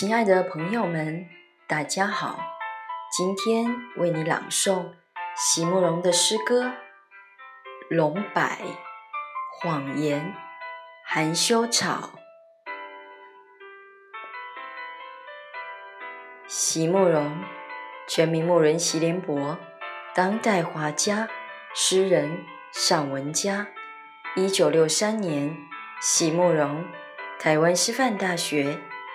亲爱的朋友们，大家好！今天为你朗诵席慕容的诗歌《龙柏》，谎言，含羞草。席慕容，全名慕人席联博，当代画家、诗人、散文家。一九六三年，席慕容，台湾师范大学。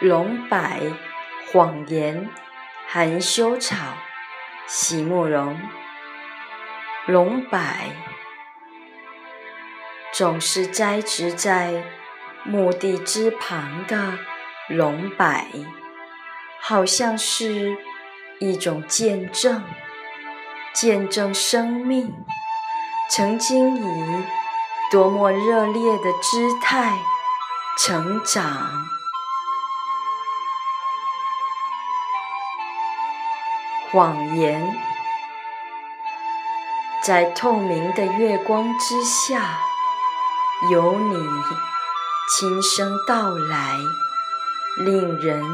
龙柏，谎言，含羞草，席慕容。龙柏总是栽植在墓地之旁的龙柏，好像是一种见证，见证生命曾经以多么热烈的姿态成长。谎言，在透明的月光之下，有你轻声道来，令人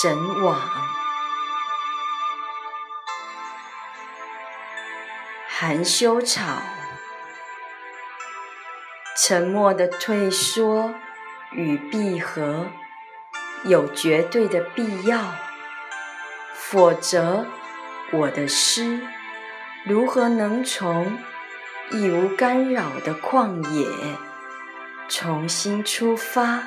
神往。含羞草，沉默的退缩与闭合，有绝对的必要。否则我的诗如何能从已无干扰的旷野重新出发？